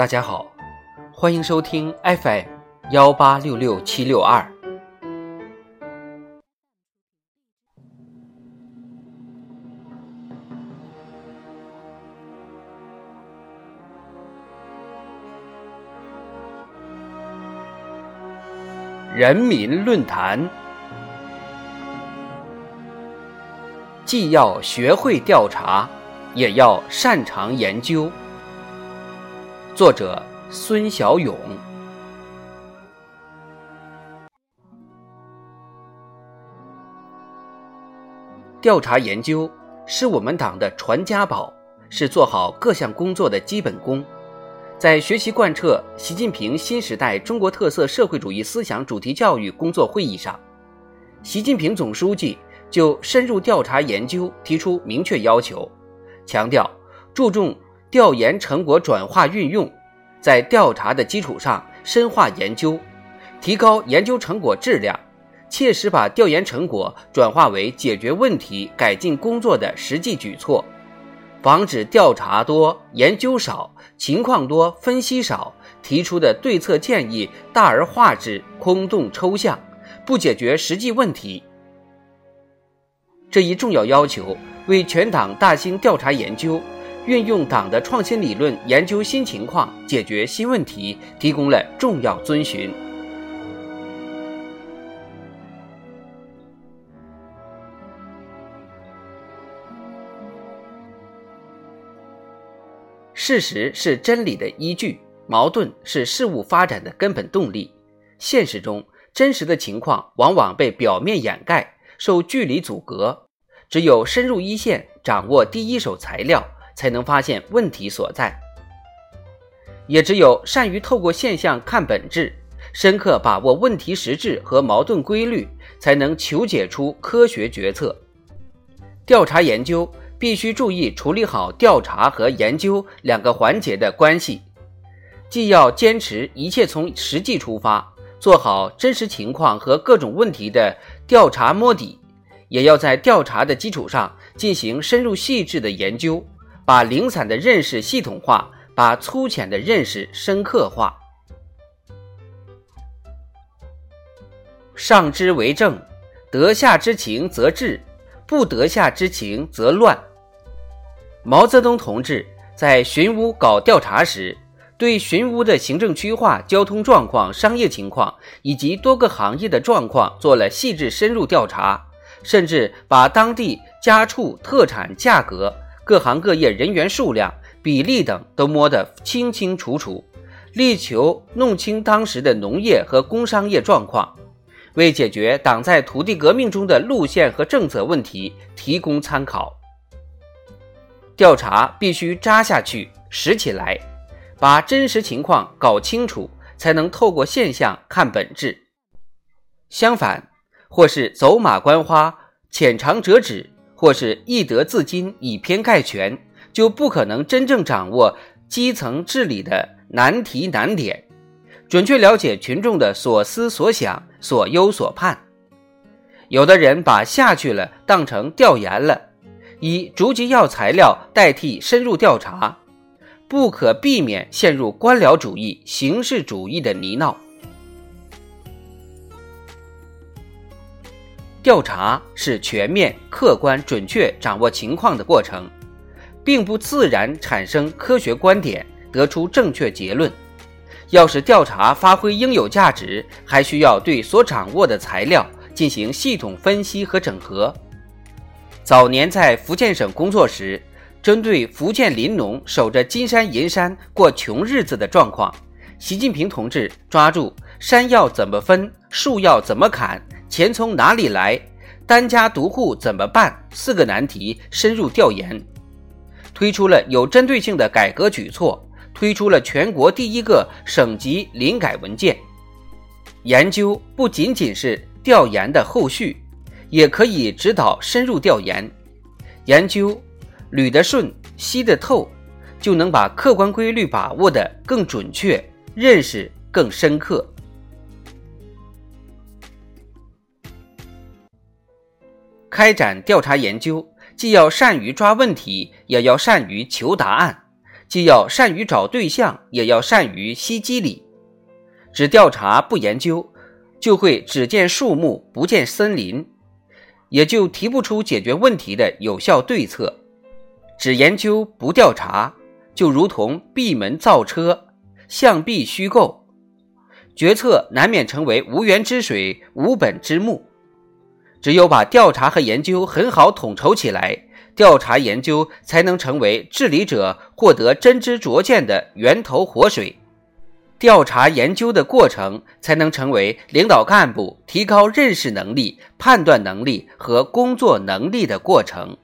大家好，欢迎收听 FM 幺八六六七六二。人民论坛，既要学会调查，也要擅长研究。作者：孙小勇。调查研究是我们党的传家宝，是做好各项工作的基本功。在学习贯彻习近平新时代中国特色社会主义思想主题教育工作会议上，习近平总书记就深入调查研究提出明确要求，强调注重调研成果转化运用，在调查的基础上深化研究，提高研究成果质量，切实把调研成果转化为解决问题、改进工作的实际举措。防止调查多、研究少、情况多、分析少，提出的对策建议大而化之、空洞抽象，不解决实际问题。这一重要要求，为全党大兴调查研究、运用党的创新理论研究新情况、解决新问题提供了重要遵循。事实是真理的依据，矛盾是事物发展的根本动力。现实中，真实的情况往往被表面掩盖，受距离阻隔。只有深入一线，掌握第一手材料，才能发现问题所在。也只有善于透过现象看本质，深刻把握问题实质和矛盾规律，才能求解出科学决策。调查研究。必须注意处理好调查和研究两个环节的关系，既要坚持一切从实际出发，做好真实情况和各种问题的调查摸底，也要在调查的基础上进行深入细致的研究，把零散的认识系统化，把粗浅的认识深刻化。上之为政，得下之情则治，不得下之情则乱。毛泽东同志在寻乌搞调查时，对寻乌的行政区划、交通状况、商业情况以及多个行业的状况做了细致深入调查，甚至把当地家畜特产价格、各行各业人员数量、比例等都摸得清清楚楚，力求弄清当时的农业和工商业状况，为解决党在土地革命中的路线和政策问题提供参考。调查必须扎下去、实起来，把真实情况搞清楚，才能透过现象看本质。相反，或是走马观花、浅尝辄止，或是易得自矜、以偏概全，就不可能真正掌握基层治理的难题难点，准确了解群众的所思所想、所忧所盼。有的人把下去了当成调研了。以逐级要材料代替深入调查，不可避免陷入官僚主义、形式主义的泥淖。调查是全面、客观、准确掌握情况的过程，并不自然产生科学观点，得出正确结论。要使调查发挥应有价值，还需要对所掌握的材料进行系统分析和整合。早年在福建省工作时，针对福建林农守着金山银山过穷日子的状况，习近平同志抓住山要怎么分、树要怎么砍、钱从哪里来、单家独户怎么办四个难题深入调研，推出了有针对性的改革举措，推出了全国第一个省级林改文件。研究不仅仅是调研的后续。也可以指导深入调研、研究，捋得顺、析得透，就能把客观规律把握得更准确，认识更深刻。开展调查研究，既要善于抓问题，也要善于求答案，既要善于找对象，也要善于析机理。只调查不研究，就会只见树木不见森林，也就提不出解决问题的有效对策。只研究不调查，就如同闭门造车，象壁虚构，决策难免成为无源之水、无本之木。只有把调查和研究很好统筹起来，调查研究才能成为治理者获得真知灼见的源头活水，调查研究的过程才能成为领导干部提高认识能力、判断能力和工作能力的过程。